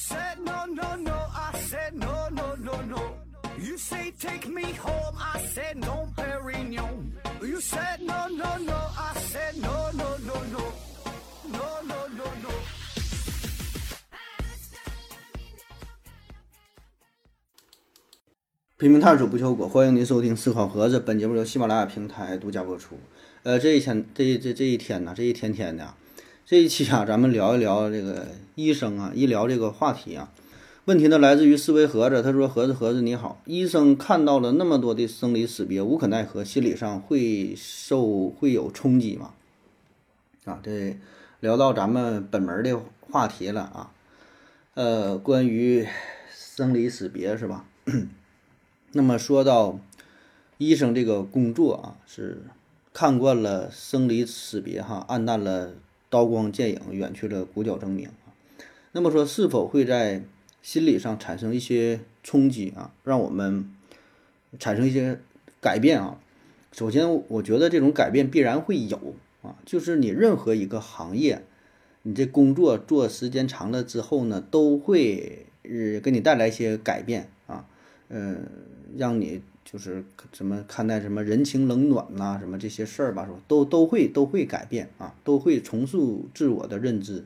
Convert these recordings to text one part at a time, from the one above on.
said no, no, no. I said no, no, no, no. You say take me home. I said no, Perignon. You said no, no, no. I said no, no, no, no. No, no, no, no. 拼命探索不求果，欢迎您收听思考盒子。本节目由喜马拉雅平台独家播出。呃，这一天，这这这一天呢，这一天天的，这一期啊，咱们聊一聊这个医生啊，医疗这个话题啊。问题呢来自于思维盒子，他说：“盒子盒子你好，医生看到了那么多的生离死别，无可奈何，心理上会受会有冲击吗？”啊，这聊到咱们本门的话题了啊。呃，关于生离死别是吧？那么说到医生这个工作啊，是看惯了生离死别哈，暗淡了刀光剑影，远去了鼓角争鸣啊。那么说是否会在心理上产生一些冲击啊，让我们产生一些改变啊？首先，我觉得这种改变必然会有啊，就是你任何一个行业，你这工作做时间长了之后呢，都会呃给你带来一些改变啊，嗯。让你就是怎么看待什么人情冷暖呐，什么这些事儿吧，是吧？都都会都会改变啊，都会重塑自我的认知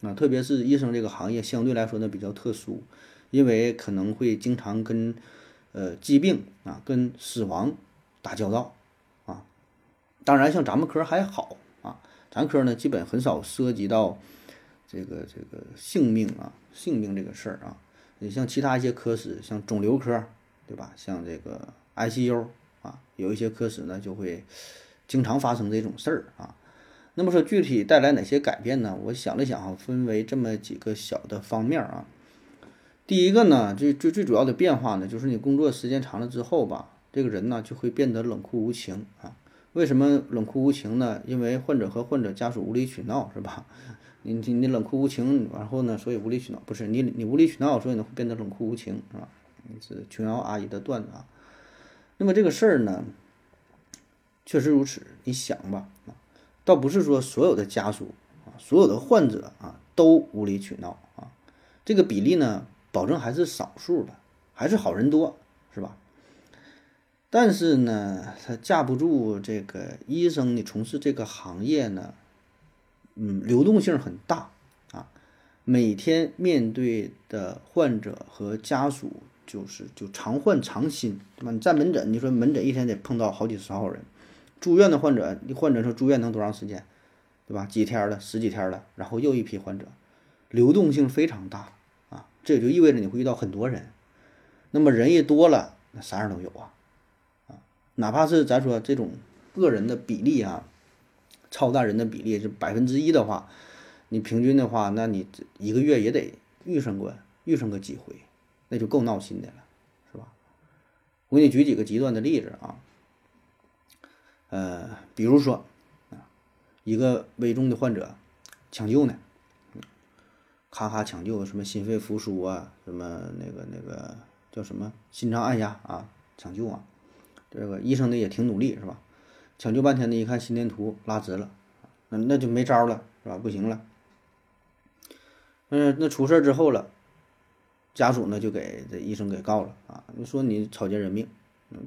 啊。特别是医生这个行业相对来说呢比较特殊，因为可能会经常跟呃疾病啊、跟死亡打交道啊。当然，像咱们科还好啊，咱科呢基本很少涉及到这个这个性命啊、性命这个事儿啊。你像其他一些科室，像肿瘤科。对吧？像这个 ICU 啊，有一些科室呢就会经常发生这种事儿啊。那么说具体带来哪些改变呢？我想了想啊，分为这么几个小的方面啊。第一个呢，最最最主要的变化呢，就是你工作时间长了之后吧，这个人呢就会变得冷酷无情啊。为什么冷酷无情呢？因为患者和患者家属无理取闹，是吧？你你你冷酷无情，然后呢，所以无理取闹，不是你你无理取闹，所以呢会变得冷酷无情，是吧？是琼瑶阿姨的段子啊，那么这个事儿呢，确实如此。你想吧，倒不是说所有的家属啊，所有的患者啊都无理取闹啊，这个比例呢，保证还是少数的，还是好人多，是吧？但是呢，他架不住这个医生，你从事这个行业呢，嗯，流动性很大啊，每天面对的患者和家属。就是就常患常新，对吧？你在门诊，你说门诊一天得碰到好几十号人，住院的患者，你患者说住院能多长时间，对吧？几天了，十几天了，然后又一批患者，流动性非常大啊，这也就意味着你会遇到很多人，那么人一多了，那啥样都有啊，啊，哪怕是咱说这种个人的比例啊，超大人的比例是百分之一的话，你平均的话，那你一个月也得遇上过遇上个几回。那就够闹心的了，是吧？我给你举几个极端的例子啊，呃，比如说啊，一个危重的患者抢救呢，咔咔抢救，什么心肺复苏啊，什么那个那个叫什么心脏按压啊，抢救啊，这个医生呢也挺努力，是吧？抢救半天呢，一看心电图拉直了，那那就没招了，是吧？不行了，嗯，那出事之后了。家属呢就给这医生给告了啊！你说你草菅人命，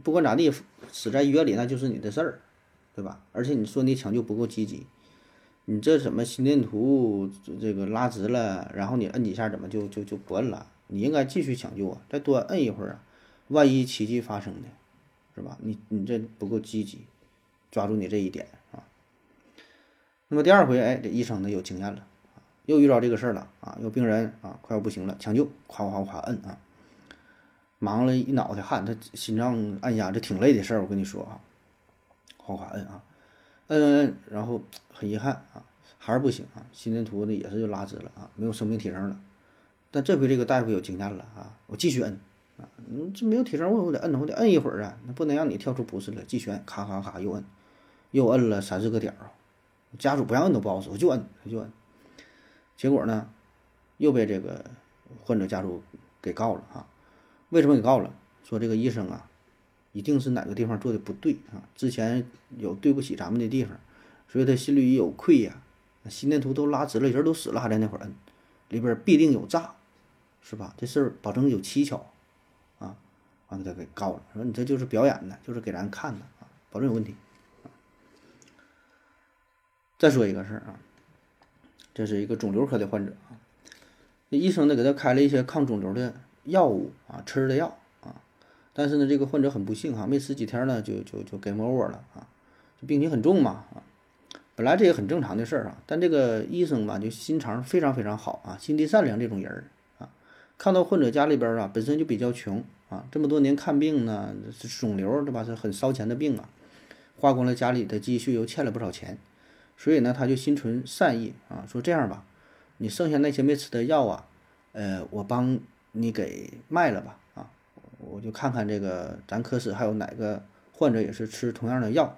不管咋地，死在医院里那就是你的事儿，对吧？而且你说你抢救不够积极，你这怎么心电图这个拉直了，然后你摁几下怎么就就就不摁了？你应该继续抢救啊，再多摁一会儿啊，万一奇迹发生呢，是吧？你你这不够积极，抓住你这一点啊。那么第二回，哎，这医生呢有经验了。又遇到这个事儿了啊！有病人啊，快要不行了，抢救，夸夸夸摁啊，忙了一脑袋汗，他心脏按压这挺累的事儿，我跟你说啊，夸夸摁啊，摁摁摁，然后很遗憾啊，还是不行啊，心电图呢也是就拉直了啊，没有生命体征了。但这回这个大夫有经验了啊，我继续摁啊，这没有体征，我我得摁，我得摁一会儿啊，那不能让你跳出不是了，继续摁，咔咔咔又摁，又摁了三四个点儿啊，家属不让摁都不好使，我就摁，我就摁。结果呢，又被这个患者家属给告了啊？为什么给告了？说这个医生啊，一定是哪个地方做的不对啊？之前有对不起咱们的地方，所以他心里有愧呀。心电图都拉直了，人都死了，还在那会儿摁，里边必定有诈是吧？这事儿保证有蹊跷啊，完了他给告了，说你这就是表演的，就是给咱看的啊，保证有问题。再说一个事儿啊，这是一个肿瘤科的患者啊，这医生呢给他开了一些抗肿瘤的药物啊，吃的药啊，但是呢这个患者很不幸哈，没吃几天呢就就就 game over 了啊，病情很重嘛啊，本来这也很正常的事儿啊，但这个医生吧就心肠非常非常好啊，心地善良这种人儿啊，看到患者家里边啊本身就比较穷啊，这么多年看病呢是肿瘤对吧，是很烧钱的病啊，花光了家里的积蓄，又欠了不少钱。所以呢，他就心存善意啊，说这样吧，你剩下那些没吃的药啊，呃，我帮你给卖了吧，啊，我就看看这个咱科室还有哪个患者也是吃同样的药，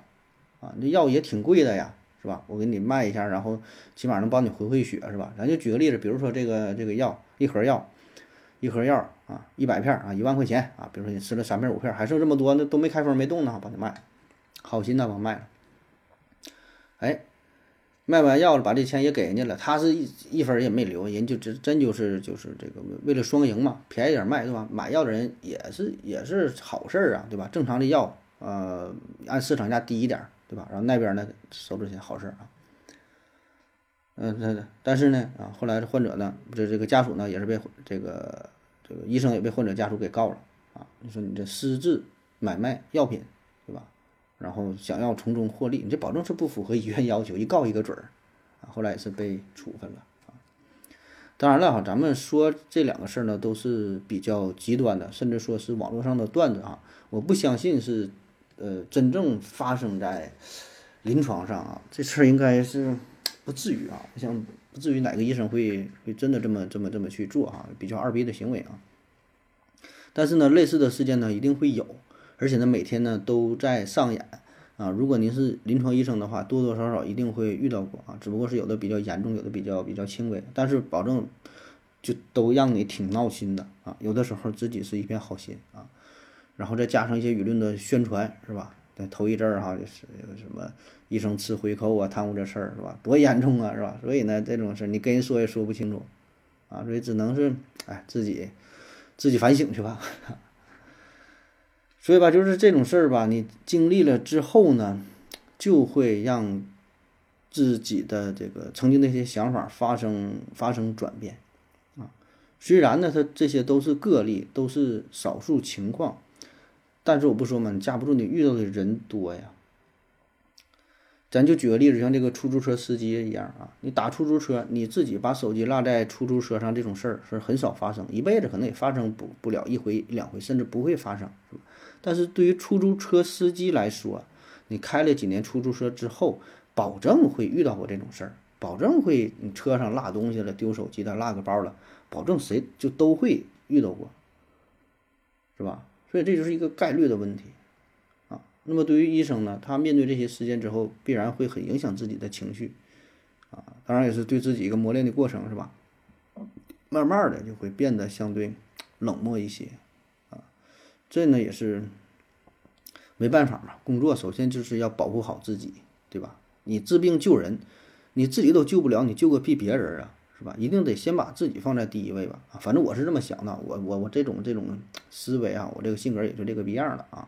啊，那药也挺贵的呀，是吧？我给你卖一下，然后起码能帮你回回血，是吧？咱就举个例子，比如说这个这个药，一盒药，一盒药啊，一百片啊，一万块钱啊，比如说你吃了三片五片，还剩这么多，那都没开封没动呢，帮你卖，好心的帮卖了，哎。卖完药了，把这钱也给人家了，他是一一分也没留，人就真真就是就是这个为了双赢嘛，便宜点卖，对吧？买药的人也是也是好事儿啊，对吧？正常的药，呃，按市场价低一点，对吧？然后那边呢收着钱，好事儿啊。嗯，那但是呢，啊，后来这患者呢，这这个家属呢，也是被这个这个医生也被患者家属给告了啊。你说你这私自买卖药品，对吧？然后想要从中获利，你这保证是不符合医院要求，一告一个准儿，啊，后来也是被处分了啊。当然了哈，咱们说这两个事儿呢，都是比较极端的，甚至说是网络上的段子啊，我不相信是呃真正发生在临床上啊，这事儿应该是不至于啊，像不至于哪个医生会会真的这么这么这么去做啊，比较二逼的行为啊。但是呢，类似的事件呢，一定会有。而且呢，每天呢都在上演啊。如果您是临床医生的话，多多少少一定会遇到过啊。只不过是有的比较严重，有的比较比较轻微，但是保证就都让你挺闹心的啊。有的时候自己是一片好心啊，然后再加上一些舆论的宣传，是吧？在头一阵儿哈，就是什么医生吃回扣啊，贪污这事儿是吧？多严重啊，是吧？所以呢，这种事儿你跟人说也说不清楚啊，所以只能是哎自己自己反省去吧。所以吧，就是这种事儿吧，你经历了之后呢，就会让自己的这个曾经那些想法发生发生转变啊。虽然呢，它这些都是个例，都是少数情况，但是我不说嘛，架不住你遇到的人多呀。咱就举个例子，像这个出租车司机一样啊，你打出租车，你自己把手机落在出租车上，这种事儿是很少发生，一辈子可能也发生不不了一回两回，甚至不会发生，但是对于出租车司机来说，你开了几年出租车之后，保证会遇到过这种事儿，保证会你车上落东西了、丢手机了、落个包了，保证谁就都会遇到过，是吧？所以这就是一个概率的问题啊。那么对于医生呢，他面对这些事件之后，必然会很影响自己的情绪啊，当然也是对自己一个磨练的过程，是吧？慢慢的就会变得相对冷漠一些。这呢也是没办法嘛，工作首先就是要保护好自己，对吧？你治病救人，你自己都救不了，你救个屁别人啊，是吧？一定得先把自己放在第一位吧。啊，反正我是这么想的，我我我这种这种思维啊，我这个性格也就这个逼样了啊。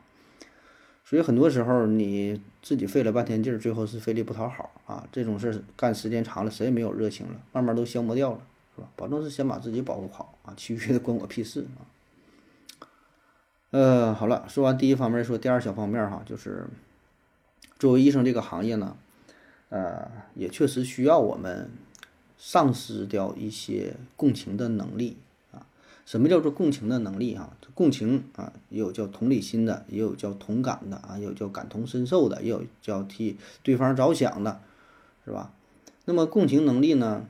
所以很多时候你自己费了半天劲，最后是费力不讨好啊。这种事儿干时间长了，谁也没有热情了，慢慢都消磨掉了，是吧？保证是先把自己保护好啊，其余的关我屁事啊。呃，好了，说完第一方面，说第二小方面哈，就是作为医生这个行业呢，呃，也确实需要我们丧失掉一些共情的能力啊。什么叫做共情的能力啊？共情啊，也有叫同理心的，也有叫同感的啊，也有叫感同身受的，也有叫替对方着想的，是吧？那么共情能力呢，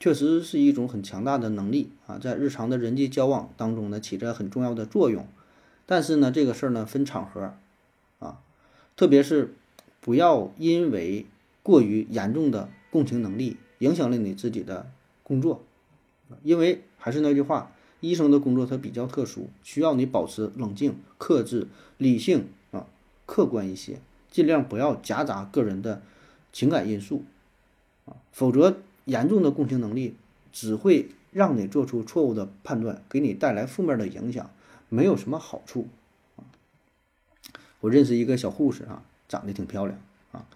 确实是一种很强大的能力啊，在日常的人际交往当中呢，起着很重要的作用。但是呢，这个事儿呢分场合，啊，特别是不要因为过于严重的共情能力影响了你自己的工作，因为还是那句话，医生的工作它比较特殊，需要你保持冷静、克制、理性啊，客观一些，尽量不要夹杂个人的情感因素，啊，否则严重的共情能力只会让你做出错误的判断，给你带来负面的影响，没有什么好处啊。我认识一个小护士啊，长得挺漂亮啊，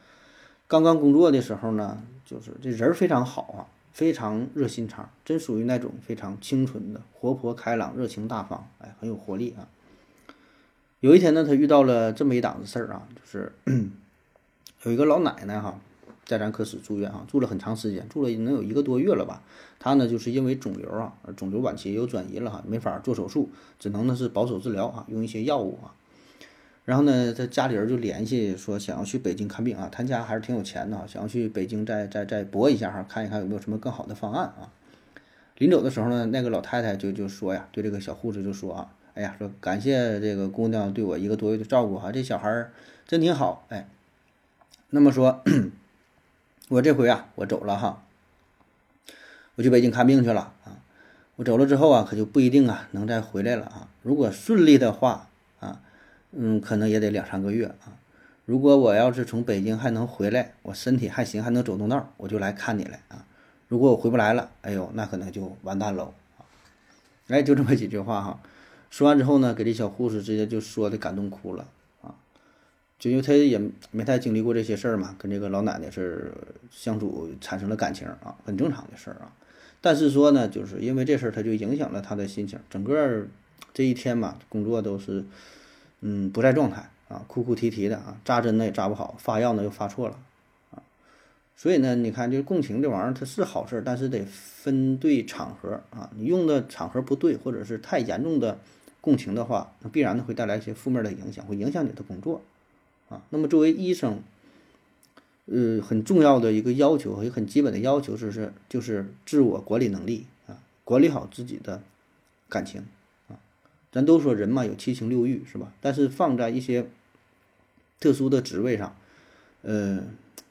刚刚工作的时候呢，就是这人非常好啊。非常热心肠，真属于那种非常清纯的、活泼开朗、热情大方，哎，很有活力啊。有一天呢，他遇到了这么一档子事儿啊，就是 有一个老奶奶哈，在咱科室住院啊，住了很长时间，住了能有一个多月了吧。他呢，就是因为肿瘤啊，肿瘤晚期有转移了哈，没法做手术，只能呢是保守治疗啊，用一些药物啊。然后呢，他家里人就联系说想要去北京看病啊，他家还是挺有钱的啊，想要去北京再再再搏一下哈，看一看有没有什么更好的方案啊。临走的时候呢，那个老太太就就说呀，对这个小护士就说啊，哎呀，说感谢这个姑娘对我一个多月的照顾哈，这小孩真挺好，哎，那么说，我这回啊，我走了哈，我去北京看病去了啊，我走了之后啊，可就不一定啊能再回来了啊，如果顺利的话啊。嗯，可能也得两三个月啊。如果我要是从北京还能回来，我身体还行，还能走动道，我就来看你来啊。如果我回不来了，哎呦，那可能就完蛋喽！哎，就这么几句话哈。说完之后呢，给这小护士直接就说的感动哭了。就因为他也没太经历过这些事儿嘛，跟这个老奶奶是相处产生了感情啊，很正常的事儿啊。但是说呢，就是因为这事儿，他就影响了他的心情，整个这一天嘛，工作都是。嗯，不在状态啊，哭哭啼啼的啊，扎针呢也扎不好，发药呢又发错了啊，所以呢，你看就是共情这玩意儿它是好事，但是得分对场合啊，你用的场合不对，或者是太严重的共情的话，那必然的会带来一些负面的影响，会影响你的工作啊。那么作为医生，呃，很重要的一个要求，也很基本的要求就是就是自我管理能力啊，管理好自己的感情啊。咱都说人嘛有七情六欲是吧？但是放在一些特殊的职位上，呃，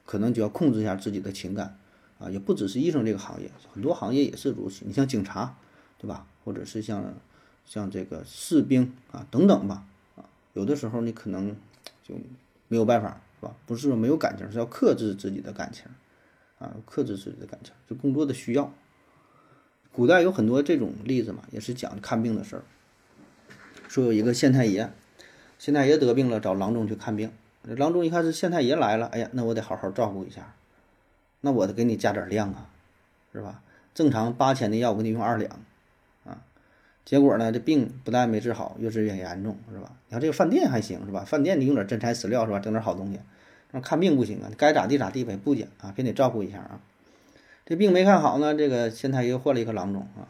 可能就要控制一下自己的情感啊，也不只是医生这个行业，很多行业也是如此。你像警察，对吧？或者是像像这个士兵啊等等吧，啊，有的时候你可能就没有办法，是吧？不是说没有感情，是要克制自己的感情啊，克制自己的感情，就工作的需要。古代有很多这种例子嘛，也是讲看病的事儿。说有一个县太爷，县太爷得病了，找郎中去看病。郎中一看是县太爷来了，哎呀，那我得好好照顾一下，那我得给你加点量啊，是吧？正常八千的药，我给你用二两，结果呢，这病不但没治好，越治越严重，是吧？你看这个饭店还行，是吧？饭店你用点真材实料，是吧？整点好东西。那看病不行啊，该咋地咋地呗，不讲啊，偏得照顾一下啊。这病没看好呢，这个县太爷换了一个郎中啊。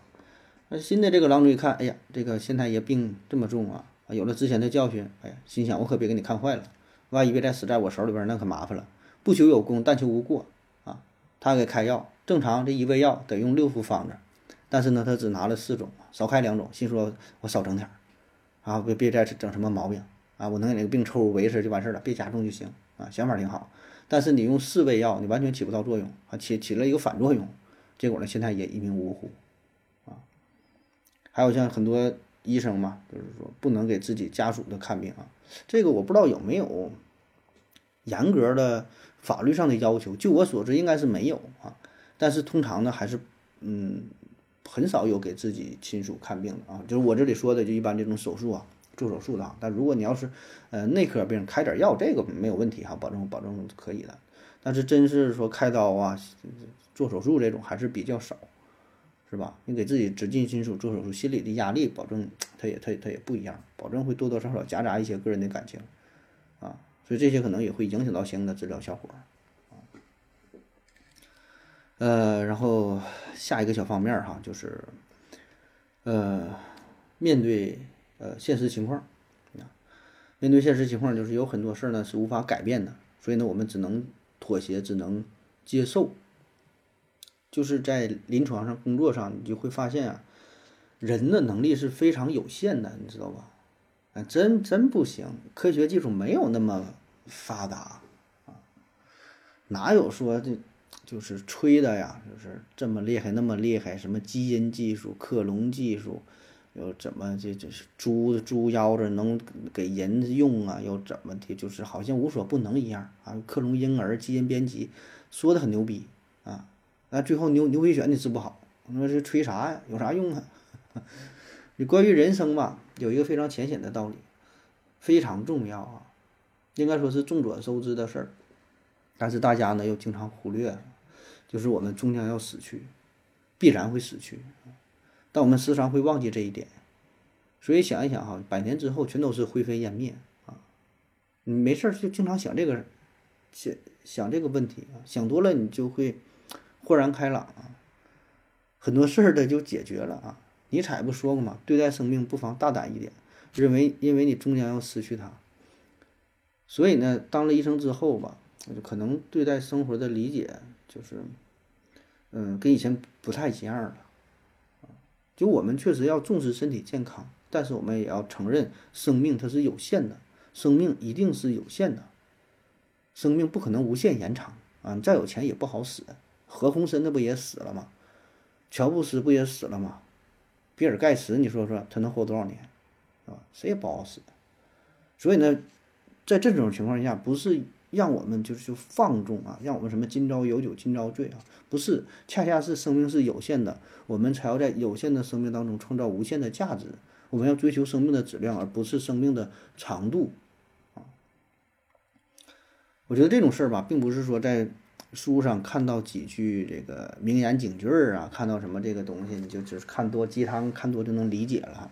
那新的这个郎中一看，哎呀，这个县太爷病这么重啊，有了之前的教训，哎呀，心想我可别给你看坏了，万一别再死在我手里边，那可麻烦了。不求有功，但求无过啊。他给开药，正常这一味药得用六副方子，但是呢，他只拿了四种，少开两种，心说我少整点儿啊，别别再整什么毛病啊，我能给那个病抽维持就完事儿了，别加重就行啊。想法挺好，但是你用四味药，你完全起不到作用啊，起起了一个反作用，结果呢，现在也一命呜呼。啊还有像很多医生嘛，就是说不能给自己家属的看病啊，这个我不知道有没有严格的法律上的要求。就我所知，应该是没有啊。但是通常呢，还是嗯很少有给自己亲属看病的啊。就是我这里说的，就一般这种手术啊，做手术的啊。但如果你要是呃内科病开点药，这个没有问题哈，保证保证可以的。但是真是说开刀啊，做手术这种还是比较少。是吧？你给自己直近亲属做手术，心理的压力保证，他也他他也不一样，保证会多多少少夹杂一些个人的感情，啊，所以这些可能也会影响到相应的治疗效果，呃，然后下一个小方面哈，就是，呃，面对呃现实情况，啊，面对现实情况，就是有很多事儿呢是无法改变的，所以呢，我们只能妥协，只能接受。就是在临床上工作上，你就会发现啊，人的能力是非常有限的，你知道吧？啊，真真不行，科学技术没有那么发达啊，哪有说这就是吹的呀？就是这么厉害，那么厉害，什么基因技术、克隆技术，又怎么这这是猪猪腰子能给人用啊？又怎么的？就是好像无所不能一样啊！克隆婴儿、基因编辑，说的很牛逼啊！那最后牛牛皮癣你治不好，你说这吹啥呀？有啥用啊？你关于人生吧，有一个非常浅显的道理，非常重要啊，应该说是众所周知的事儿，但是大家呢又经常忽略，就是我们终将要死去，必然会死去，但我们时常会忘记这一点。所以想一想哈，百年之后全都是灰飞烟灭啊！你没事儿就经常想这个，想想这个问题啊，想多了你就会豁然开朗啊，很多事儿的就解决了啊。尼采不说过吗？对待生命不妨大胆一点，认为因为你终将要失去它，所以呢，当了医生之后吧，可能对待生活的理解就是，嗯，跟以前不太一样了。就我们确实要重视身体健康，但是我们也要承认生命它是有限的，生命一定是有限的，生命不可能无限延长啊！你再有钱也不好使，何鸿燊那不也死了吗？乔布斯不也死了吗？比尔盖茨，你说说他能活多少年，啊？谁也不好使。所以呢，在这种情况下，不是让我们就是就放纵啊，让我们什么今朝有酒今朝醉啊？不是，恰恰是生命是有限的，我们才要在有限的生命当中创造无限的价值。我们要追求生命的质量，而不是生命的长度啊。我觉得这种事儿吧，并不是说在。书上看到几句这个名言警句儿啊，看到什么这个东西，你就只是看多鸡汤，看多就能理解了。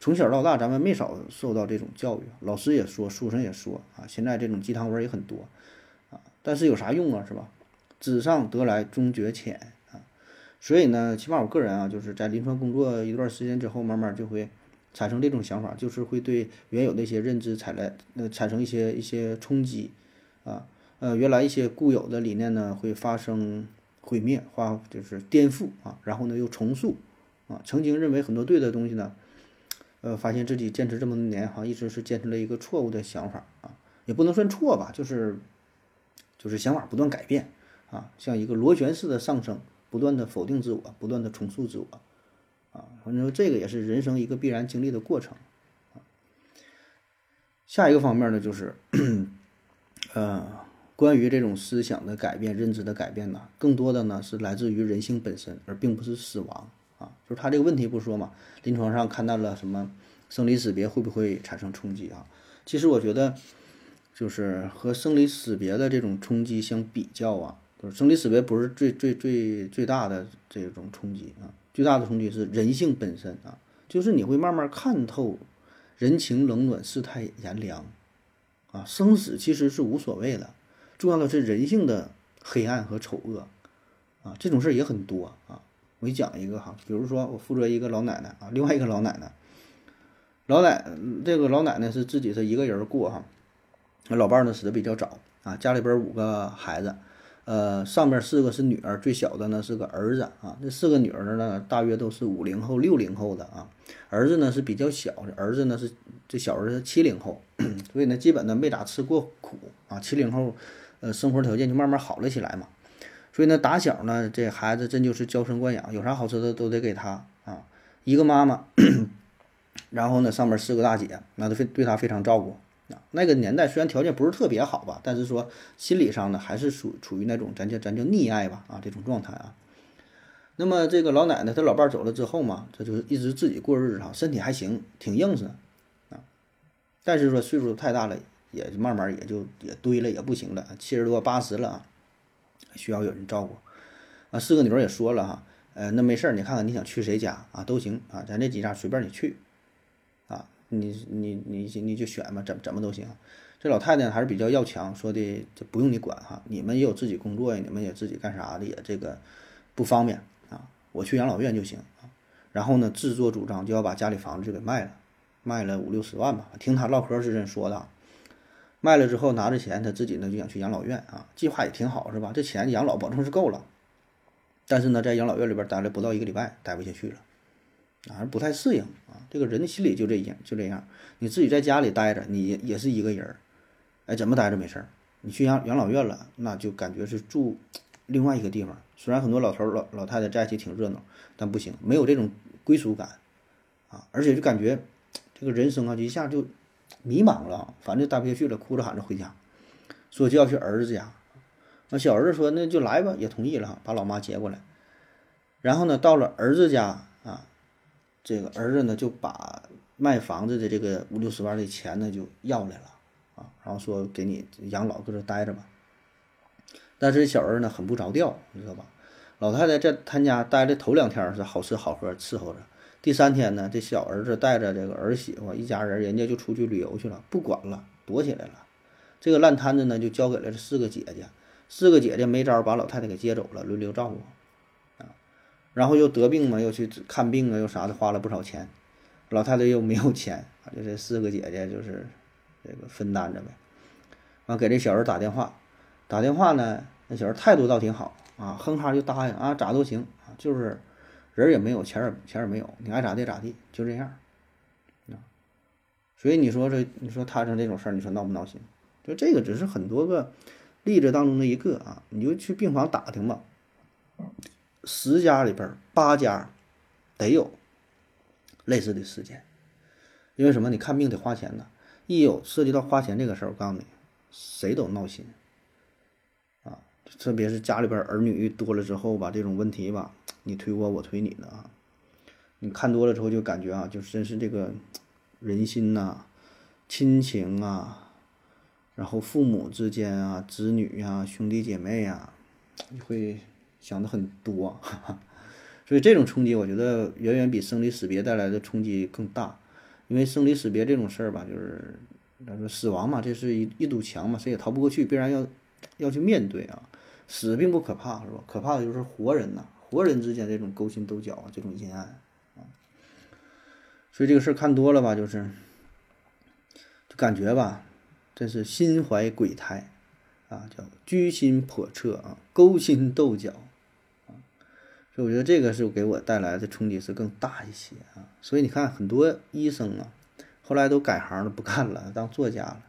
从小到大，咱们没少受到这种教育，老师也说，书上也说啊。现在这种鸡汤文也很多啊，但是有啥用啊，是吧？纸上得来终觉浅啊。所以呢，起码我个人啊，就是在临床工作一段时间之后，慢慢就会产生这种想法，就是会对原有的一些认知产来呃产生一些一些冲击啊。呃，原来一些固有的理念呢，会发生毁灭，化就是颠覆啊，然后呢又重塑啊。曾经认为很多对的东西呢，呃，发现自己坚持这么多年哈，一直是坚持了一个错误的想法啊，也不能算错吧，就是就是想法不断改变啊，像一个螺旋式的上升，不断的否定自我，不断的重塑自我啊。反正这个也是人生一个必然经历的过程啊。下一个方面呢，就是，呃。关于这种思想的改变、认知的改变呢，更多的呢是来自于人性本身，而并不是死亡啊。就是他这个问题不说嘛，临床上看到了什么生离死别会不会产生冲击啊？其实我觉得，就是和生离死别的这种冲击相比较啊，就是生离死别不是最最最最大的这种冲击啊，最大的冲击是人性本身啊，就是你会慢慢看透人情冷暖、世态炎凉啊，生死其实是无所谓的。重要的是人性的黑暗和丑恶，啊，这种事儿也很多啊。我给你讲一个哈，比如说我负责一个老奶奶啊，另外一个老奶奶，老奶这个老奶奶是自己是一个人过哈，老伴儿呢死的比较早啊，家里边五个孩子，呃，上面四个是女儿，最小的呢是个儿子啊。这四个女儿呢，大约都是五零后、六零后的啊，儿子呢是比较小，儿子呢是这小儿子七零后，所以呢基本呢没咋吃过苦啊，七零后。呃，生活条件就慢慢好了起来嘛，所以呢，打小呢，这孩子真就是娇生惯养，有啥好吃的都得给他啊。一个妈妈，然后呢，上面四个大姐，那都非对他非常照顾啊。那个年代虽然条件不是特别好吧，但是说心理上呢，还是属处于那种咱叫咱叫溺爱吧啊这种状态啊。那么这个老奶奶她老伴走了之后嘛，她就一直自己过日子哈，身体还行，挺硬实啊。但是说岁数太大了。也慢慢也就也堆了，也不行了，七十多八十了啊，需要有人照顾啊。四个女儿也说了哈，呃，那没事儿，你看看你想去谁家啊，都行啊，咱这几家随便你去啊，你你你你就选吧，怎怎么都行。这老太太还是比较要强，说的这不用你管哈，你们也有自己工作呀，你们也自己干啥的也这个不方便啊，我去养老院就行啊。然后呢，自作主张就要把家里房子就给卖了，卖了五六十万吧，听他唠嗑是这么说的。卖了之后拿着钱，他自己呢就想去养老院啊，计划也挺好，是吧？这钱养老保证是够了，但是呢，在养老院里边待了不到一个礼拜，待不下去了，啊，不太适应啊。这个人的心理就这样，就这样。你自己在家里待着，你也是一个人儿，哎，怎么待着没事儿？你去养养老院了，那就感觉是住另外一个地方。虽然很多老头老老太太在一起挺热闹，但不行，没有这种归属感啊，而且就感觉这个人生啊，就一下就。迷茫了，反正待不下去了，哭着喊着回家，说就要去儿子家。那小儿子说那就来吧，也同意了，把老妈接过来。然后呢，到了儿子家啊，这个儿子呢就把卖房子的这个五六十万的钱呢就要来了啊，然后说给你养老，搁这待着吧。但是小儿呢很不着调，你知道吧？老太太在他家待的头两天是好吃好喝伺候着，第三天呢，这小儿子带着这个儿媳妇一家人，人家就出去旅游去了，不管了，躲起来了。这个烂摊子呢就交给了这四个姐姐，四个姐姐没招把老太太给接走了，轮流照顾啊。然后又得病嘛，又去看病啊，又啥的，花了不少钱。老太太又没有钱啊，就这四个姐姐就是这个分担着呗。完给这小人打电话，打电话呢，那小人态度倒挺好。啊，哼哈就答应啊，咋都行啊，就是人也没有，钱儿钱也没有，你爱咋地咋地，就这样啊。所以你说这，你说摊上这种事儿，你说闹不闹心？就这个只是很多个例子当中的一个啊，你就去病房打听吧，十家里边八家得有类似的事件。因为什么？你看病得花钱呢，一有涉及到花钱这个事儿，我告诉你，谁都闹心。特别是家里边儿女多了之后吧，这种问题吧，你推我，我推你的啊。你看多了之后就感觉啊，就真是这个人心呐、亲情啊，然后父母之间啊、子女呀、兄弟姐妹呀，你会想的很多哈哈。所以这种冲击，我觉得远远比生离死别带来的冲击更大。因为生离死别这种事儿吧，就是他说死亡嘛，这是一一堵墙嘛，谁也逃不过去，必然要要去面对啊。死并不可怕，是吧？可怕的就是活人呐，活人之间这种勾心斗角啊，这种阴暗啊。所以这个事儿看多了吧，就是就感觉吧，真是心怀鬼胎啊，叫居心叵测啊，勾心斗角啊。所以我觉得这个是给我带来的冲击是更大一些啊。所以你看，很多医生啊，后来都改行了，不干了，当作家了。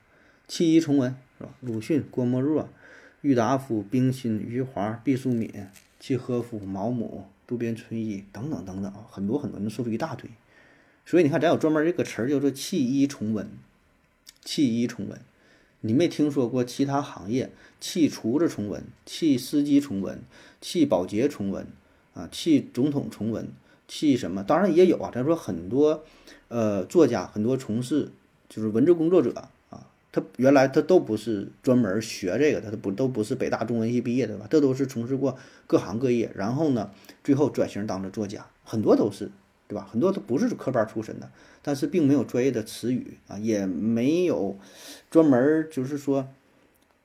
弃医从文是吧？鲁迅、郭沫若。郁达夫、冰心、余华、毕淑敏、契诃夫、毛姆、渡边淳一等等等等啊，很多很多，能说出一大堆。所以你看，咱有专门这个词儿叫做“弃医从文”。弃医从文，你没听说过其他行业弃厨子从文、弃司机从文、弃保洁从文啊、弃总统从文、弃什么？当然也有啊。咱说很多呃作家，很多从事就是文字工作者。他原来他都不是专门学这个，他都不都不是北大中文系毕业的吧？这都是从事过各行各业，然后呢，最后转型当了作家，很多都是，对吧？很多都不是科班出身的，但是并没有专业的词语啊，也没有专门就是说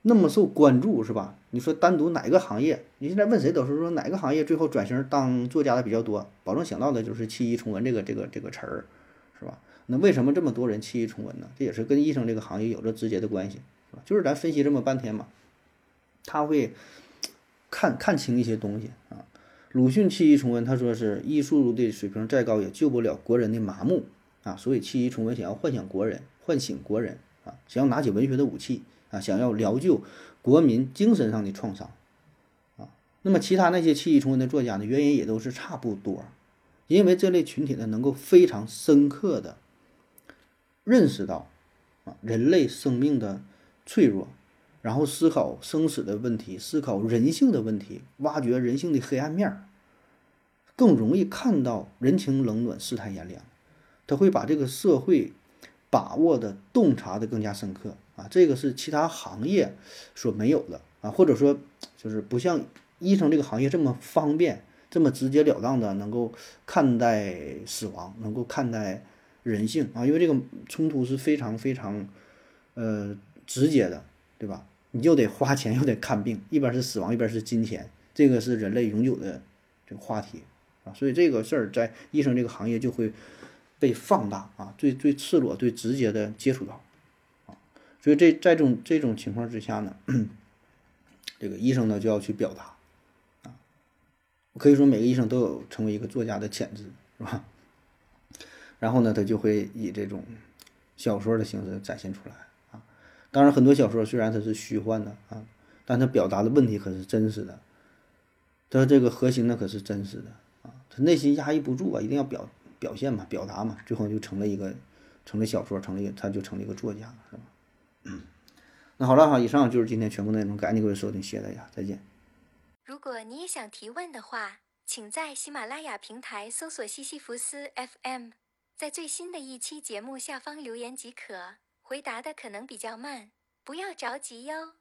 那么受关注，是吧？你说单独哪个行业？你现在问谁都是说哪个行业最后转型当作家的比较多，保证想到的就是弃医从文这个这个这个词儿，是吧？那为什么这么多人弃医从文呢？这也是跟医生这个行业有着直接的关系，是吧？就是咱分析这么半天嘛，他会看看清一些东西啊。鲁迅弃医从文，他说是医术的水平再高也救不了国人的麻木啊，所以弃医从文想要唤醒国人，唤醒国人啊，想要拿起文学的武器啊，想要疗救国民精神上的创伤啊。那么其他那些弃医从文的作家呢，原因也都是差不多，因为这类群体呢，能够非常深刻的。认识到，啊，人类生命的脆弱，然后思考生死的问题，思考人性的问题，挖掘人性的黑暗面儿，更容易看到人情冷暖、世态炎凉。他会把这个社会把握的、洞察的更加深刻啊，这个是其他行业所没有的啊，或者说就是不像医生这个行业这么方便、这么直截了当的能够看待死亡，能够看待。人性啊，因为这个冲突是非常非常，呃，直接的，对吧？你就得花钱，又得看病，一边是死亡，一边是金钱，这个是人类永久的这个话题啊。所以这个事儿在医生这个行业就会被放大啊，最最赤裸、最直接的接触到啊。所以这在这种这种情况之下呢，这个医生呢就要去表达啊。可以说每个医生都有成为一个作家的潜质，是吧？然后呢，他就会以这种小说的形式展现出来啊。当然，很多小说虽然它是虚幻的啊，但它表达的问题可是真实的。它这个核心呢可是真实的啊，他内心压抑不住啊，一定要表表现嘛，表达嘛，最后就成了一个，成了小说，成了，他就成了一个作家，是吧？嗯。那好了哈，以上就是今天全部内容，感谢各位收听，谢谢大家，再见。如果你也想提问的话。请在喜马拉雅平台搜索西西弗斯 FM，在最新的一期节目下方留言即可。回答的可能比较慢，不要着急哟。